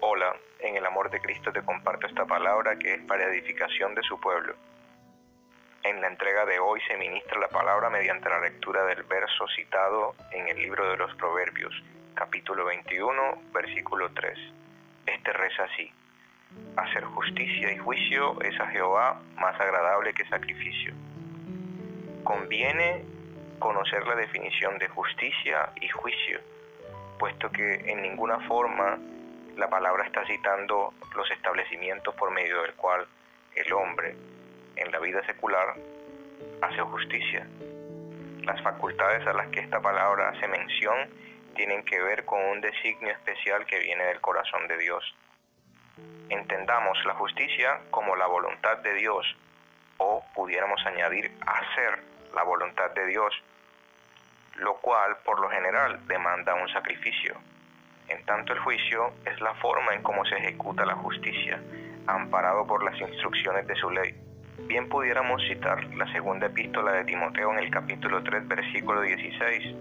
Hola, en el amor de Cristo te comparto esta palabra que es para edificación de su pueblo. En la entrega de hoy se ministra la palabra mediante la lectura del verso citado en el libro de los Proverbios, capítulo 21, versículo 3. Este reza así. Hacer justicia y juicio es a Jehová más agradable que sacrificio. Conviene conocer la definición de justicia y juicio, puesto que en ninguna forma la palabra está citando los establecimientos por medio del cual el hombre en la vida secular hace justicia. Las facultades a las que esta palabra hace mención tienen que ver con un designio especial que viene del corazón de Dios. Entendamos la justicia como la voluntad de Dios o pudiéramos añadir hacer la voluntad de Dios, lo cual por lo general demanda un sacrificio. Tanto el juicio es la forma en cómo se ejecuta la justicia, amparado por las instrucciones de su ley. Bien pudiéramos citar la segunda epístola de Timoteo en el capítulo 3, versículo 16,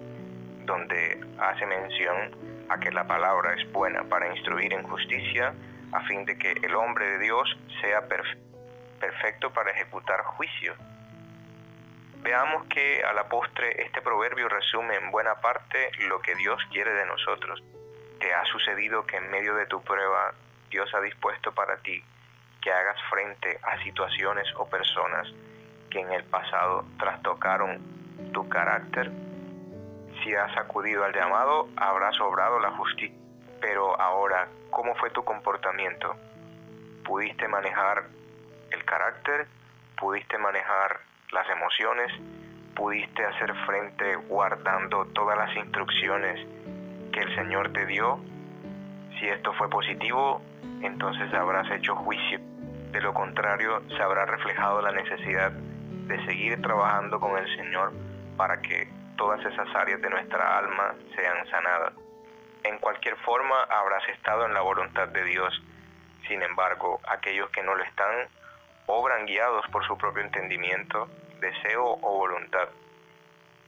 donde hace mención a que la palabra es buena para instruir en justicia, a fin de que el hombre de Dios sea perfecto para ejecutar juicio. Veamos que a la postre este proverbio resume en buena parte lo que Dios quiere de nosotros. ¿Te ha sucedido que en medio de tu prueba Dios ha dispuesto para ti que hagas frente a situaciones o personas que en el pasado trastocaron tu carácter? Si has acudido al llamado, habrás obrado la justicia. Pero ahora, ¿cómo fue tu comportamiento? ¿Pudiste manejar el carácter? ¿Pudiste manejar las emociones? ¿Pudiste hacer frente guardando todas las instrucciones que el Señor te dio? Si esto fue positivo, entonces habrás hecho juicio. De lo contrario, se habrá reflejado la necesidad de seguir trabajando con el Señor para que todas esas áreas de nuestra alma sean sanadas. En cualquier forma, habrás estado en la voluntad de Dios. Sin embargo, aquellos que no lo están, obran guiados por su propio entendimiento, deseo o voluntad.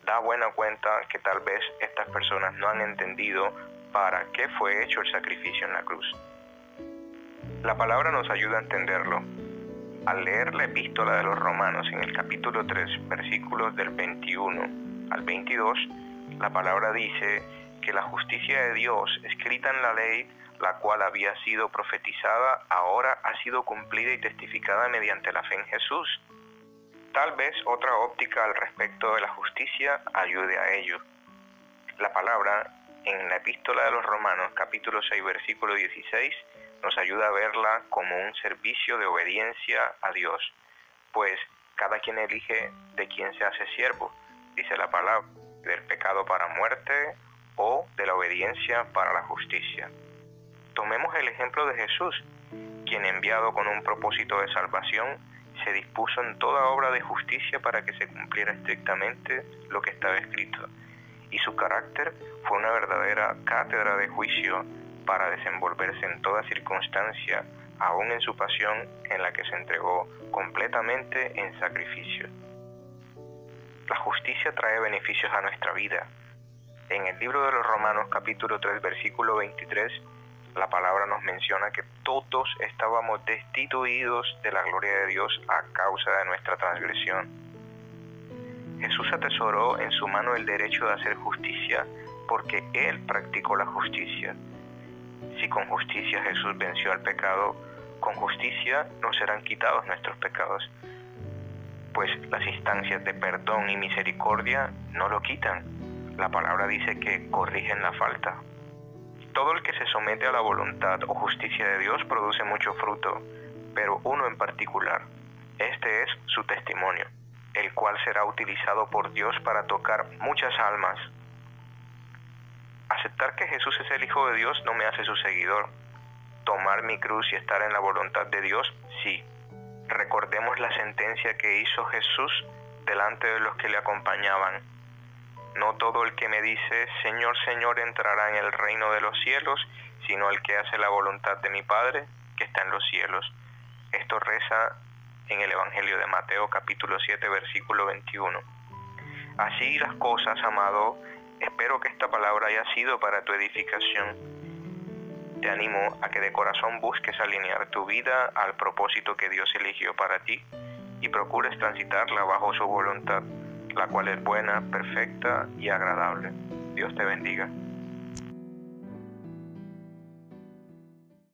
Da buena cuenta que tal vez estas personas no han entendido para qué fue hecho el sacrificio en la cruz. La palabra nos ayuda a entenderlo. Al leer la epístola de los romanos en el capítulo 3, versículos del 21 al 22, la palabra dice que la justicia de Dios escrita en la ley, la cual había sido profetizada, ahora ha sido cumplida y testificada mediante la fe en Jesús. Tal vez otra óptica al respecto de la justicia ayude a ello. La palabra en la epístola de los Romanos capítulo 6 versículo 16 nos ayuda a verla como un servicio de obediencia a Dios, pues cada quien elige de quién se hace siervo, dice la palabra, del pecado para muerte o de la obediencia para la justicia. Tomemos el ejemplo de Jesús, quien enviado con un propósito de salvación, se dispuso en toda obra de justicia para que se cumpliera estrictamente lo que estaba escrito, y su carácter fue una verdadera cátedra de juicio para desenvolverse en toda circunstancia, aún en su pasión en la que se entregó completamente en sacrificio. La justicia trae beneficios a nuestra vida. En el libro de los Romanos capítulo 3 versículo 23, la palabra nos menciona que todos estábamos destituidos de la gloria de Dios a causa de nuestra transgresión. Jesús atesoró en su mano el derecho de hacer justicia porque Él practicó la justicia si con justicia Jesús venció al pecado, con justicia no serán quitados nuestros pecados, pues las instancias de perdón y misericordia no lo quitan. La palabra dice que corrigen la falta. Todo el que se somete a la voluntad o justicia de Dios produce mucho fruto, pero uno en particular. Este es su testimonio, el cual será utilizado por Dios para tocar muchas almas Aceptar que Jesús es el Hijo de Dios no me hace su seguidor. Tomar mi cruz y estar en la voluntad de Dios, sí. Recordemos la sentencia que hizo Jesús delante de los que le acompañaban. No todo el que me dice, Señor, Señor, entrará en el reino de los cielos, sino el que hace la voluntad de mi Padre, que está en los cielos. Esto reza en el Evangelio de Mateo capítulo 7, versículo 21. Así las cosas, amado, espero que esta palabra haya sido para tu edificación. Te animo a que de corazón busques alinear tu vida al propósito que Dios eligió para ti y procures transitarla bajo su voluntad la cual es buena, perfecta y agradable. Dios te bendiga.